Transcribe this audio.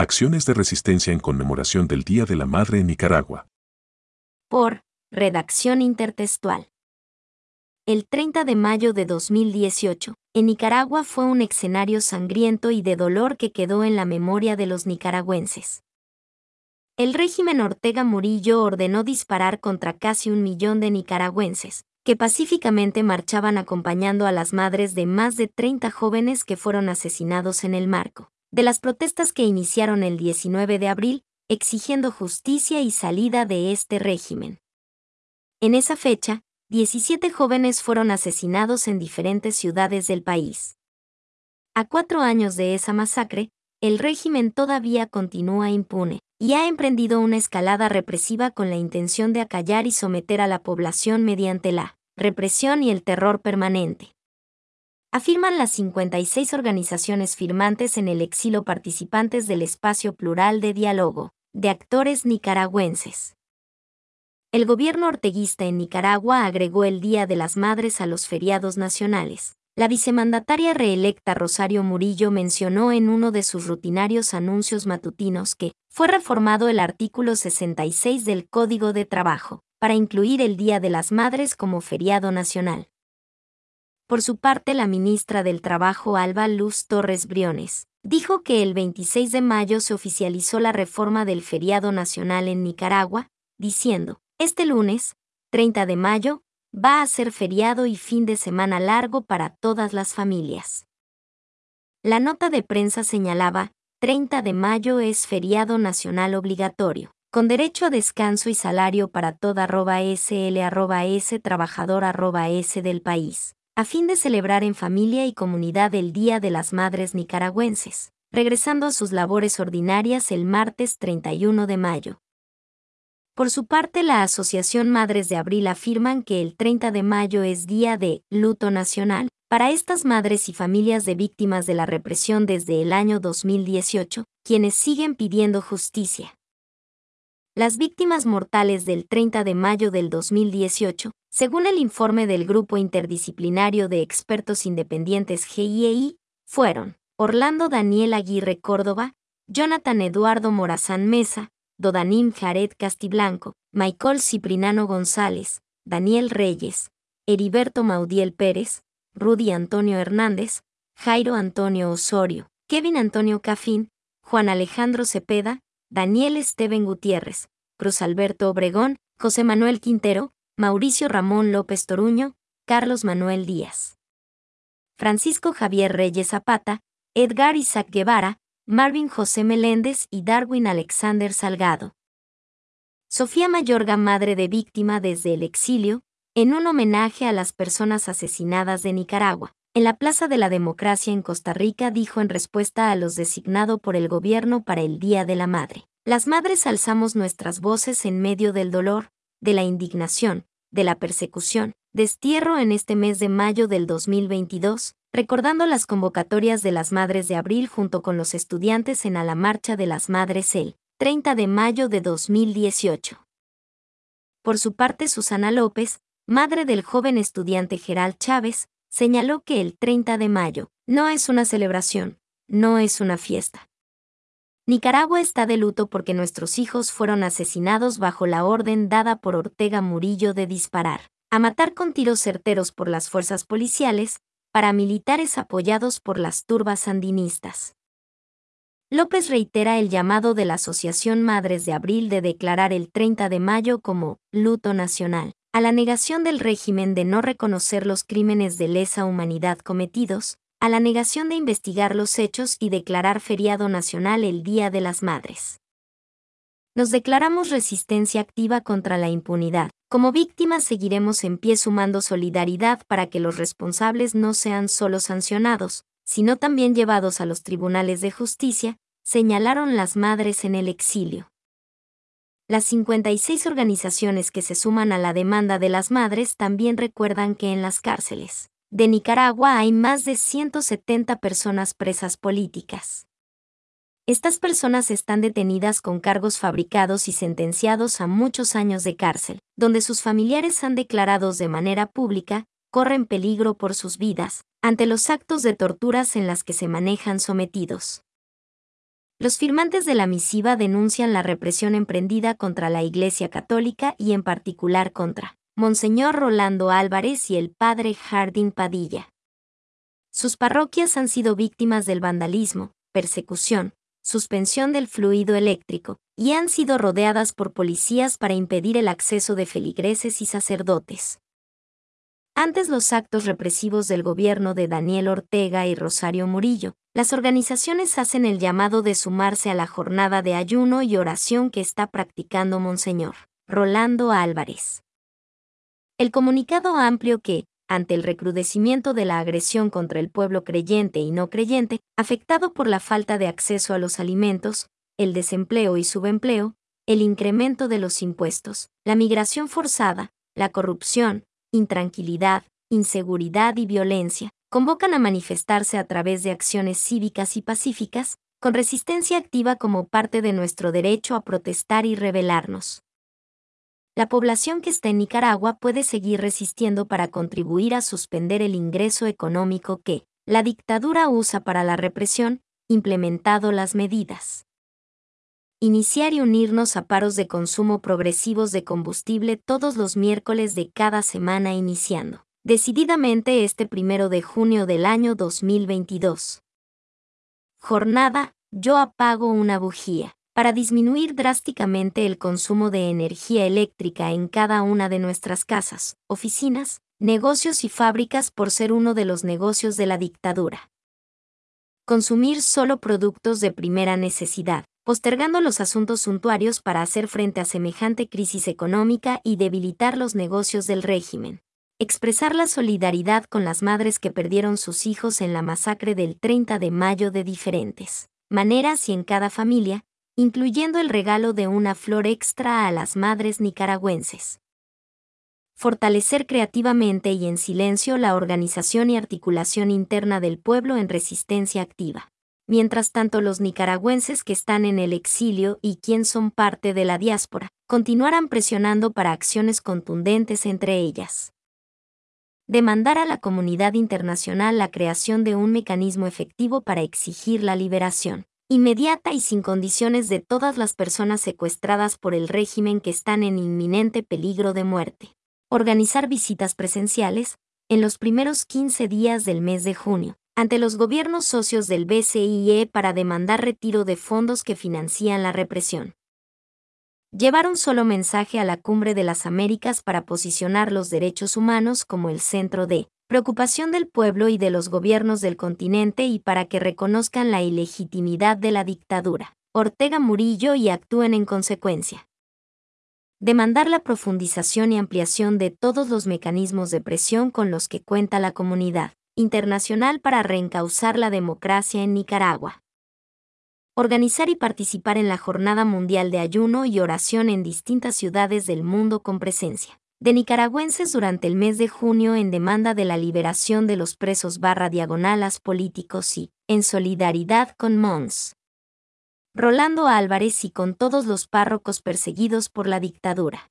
Acciones de resistencia en conmemoración del Día de la Madre en Nicaragua. Por Redacción Intertextual. El 30 de mayo de 2018, en Nicaragua fue un escenario sangriento y de dolor que quedó en la memoria de los nicaragüenses. El régimen Ortega Murillo ordenó disparar contra casi un millón de nicaragüenses, que pacíficamente marchaban acompañando a las madres de más de 30 jóvenes que fueron asesinados en el marco de las protestas que iniciaron el 19 de abril, exigiendo justicia y salida de este régimen. En esa fecha, 17 jóvenes fueron asesinados en diferentes ciudades del país. A cuatro años de esa masacre, el régimen todavía continúa impune y ha emprendido una escalada represiva con la intención de acallar y someter a la población mediante la represión y el terror permanente afirman las 56 organizaciones firmantes en el exilio participantes del espacio plural de diálogo, de actores nicaragüenses. El gobierno orteguista en Nicaragua agregó el Día de las Madres a los feriados nacionales. La vicemandataria reelecta Rosario Murillo mencionó en uno de sus rutinarios anuncios matutinos que fue reformado el artículo 66 del Código de Trabajo, para incluir el Día de las Madres como feriado nacional. Por su parte, la ministra del Trabajo Alba Luz Torres Briones dijo que el 26 de mayo se oficializó la reforma del feriado nacional en Nicaragua, diciendo, este lunes, 30 de mayo, va a ser feriado y fin de semana largo para todas las familias. La nota de prensa señalaba, 30 de mayo es feriado nacional obligatorio, con derecho a descanso y salario para toda SL S trabajador S del país a fin de celebrar en familia y comunidad el Día de las Madres Nicaragüenses, regresando a sus labores ordinarias el martes 31 de mayo. Por su parte, la Asociación Madres de Abril afirman que el 30 de mayo es día de luto nacional para estas madres y familias de víctimas de la represión desde el año 2018, quienes siguen pidiendo justicia. Las víctimas mortales del 30 de mayo del 2018, según el informe del Grupo Interdisciplinario de Expertos Independientes GIEI, fueron Orlando Daniel Aguirre Córdoba, Jonathan Eduardo Morazán Mesa, Dodanim Jared Castiblanco, Michael Ciprinano González, Daniel Reyes, Heriberto Maudiel Pérez, Rudy Antonio Hernández, Jairo Antonio Osorio, Kevin Antonio Cafín, Juan Alejandro Cepeda, Daniel Esteban Gutiérrez, Cruz Alberto Obregón, José Manuel Quintero, Mauricio Ramón López Toruño, Carlos Manuel Díaz. Francisco Javier Reyes Zapata, Edgar Isaac Guevara, Marvin José Meléndez y Darwin Alexander Salgado. Sofía Mayorga, madre de víctima desde el exilio, en un homenaje a las personas asesinadas de Nicaragua. En la Plaza de la Democracia en Costa Rica dijo en respuesta a los designado por el gobierno para el Día de la Madre. Las madres alzamos nuestras voces en medio del dolor, de la indignación, de la persecución, destierro en este mes de mayo del 2022, recordando las convocatorias de las Madres de Abril junto con los estudiantes en a la Marcha de las Madres el 30 de mayo de 2018. Por su parte, Susana López, madre del joven estudiante Gerald Chávez, señaló que el 30 de mayo no es una celebración, no es una fiesta. Nicaragua está de luto porque nuestros hijos fueron asesinados bajo la orden dada por Ortega Murillo de disparar, a matar con tiros certeros por las fuerzas policiales, paramilitares apoyados por las turbas sandinistas. López reitera el llamado de la Asociación Madres de Abril de declarar el 30 de mayo como luto nacional a la negación del régimen de no reconocer los crímenes de lesa humanidad cometidos, a la negación de investigar los hechos y declarar feriado nacional el Día de las Madres. Nos declaramos resistencia activa contra la impunidad. Como víctimas seguiremos en pie sumando solidaridad para que los responsables no sean solo sancionados, sino también llevados a los tribunales de justicia, señalaron las madres en el exilio las 56 organizaciones que se suman a la demanda de las madres también recuerdan que en las cárceles de Nicaragua hay más de 170 personas presas políticas. Estas personas están detenidas con cargos fabricados y sentenciados a muchos años de cárcel, donde sus familiares han declarado de manera pública, corren peligro por sus vidas, ante los actos de torturas en las que se manejan sometidos. Los firmantes de la misiva denuncian la represión emprendida contra la Iglesia Católica y en particular contra Monseñor Rolando Álvarez y el padre Jardín Padilla. Sus parroquias han sido víctimas del vandalismo, persecución, suspensión del fluido eléctrico, y han sido rodeadas por policías para impedir el acceso de feligreses y sacerdotes. Antes los actos represivos del gobierno de Daniel Ortega y Rosario Murillo, las organizaciones hacen el llamado de sumarse a la jornada de ayuno y oración que está practicando Monseñor Rolando Álvarez. El comunicado amplio que, ante el recrudecimiento de la agresión contra el pueblo creyente y no creyente, afectado por la falta de acceso a los alimentos, el desempleo y subempleo, el incremento de los impuestos, la migración forzada, la corrupción, intranquilidad, inseguridad y violencia, convocan a manifestarse a través de acciones cívicas y pacíficas, con resistencia activa como parte de nuestro derecho a protestar y rebelarnos. La población que está en Nicaragua puede seguir resistiendo para contribuir a suspender el ingreso económico que la dictadura usa para la represión, implementado las medidas. Iniciar y unirnos a paros de consumo progresivos de combustible todos los miércoles de cada semana iniciando, decididamente este primero de junio del año 2022. Jornada, yo apago una bujía. Para disminuir drásticamente el consumo de energía eléctrica en cada una de nuestras casas, oficinas, negocios y fábricas por ser uno de los negocios de la dictadura. Consumir solo productos de primera necesidad postergando los asuntos suntuarios para hacer frente a semejante crisis económica y debilitar los negocios del régimen. Expresar la solidaridad con las madres que perdieron sus hijos en la masacre del 30 de mayo de diferentes maneras y en cada familia, incluyendo el regalo de una flor extra a las madres nicaragüenses. Fortalecer creativamente y en silencio la organización y articulación interna del pueblo en resistencia activa mientras tanto los nicaragüenses que están en el exilio y quien son parte de la diáspora, continuarán presionando para acciones contundentes entre ellas. Demandar a la comunidad internacional la creación de un mecanismo efectivo para exigir la liberación inmediata y sin condiciones de todas las personas secuestradas por el régimen que están en inminente peligro de muerte. Organizar visitas presenciales, en los primeros 15 días del mes de junio, ante los gobiernos socios del BCIE para demandar retiro de fondos que financian la represión. Llevar un solo mensaje a la cumbre de las Américas para posicionar los derechos humanos como el centro de preocupación del pueblo y de los gobiernos del continente y para que reconozcan la ilegitimidad de la dictadura, Ortega Murillo y actúen en consecuencia. Demandar la profundización y ampliación de todos los mecanismos de presión con los que cuenta la comunidad internacional para reencauzar la democracia en Nicaragua. Organizar y participar en la Jornada Mundial de Ayuno y Oración en distintas ciudades del mundo con presencia de nicaragüenses durante el mes de junio en demanda de la liberación de los presos barra diagonalas políticos y, en solidaridad con Mons. Rolando Álvarez y con todos los párrocos perseguidos por la dictadura.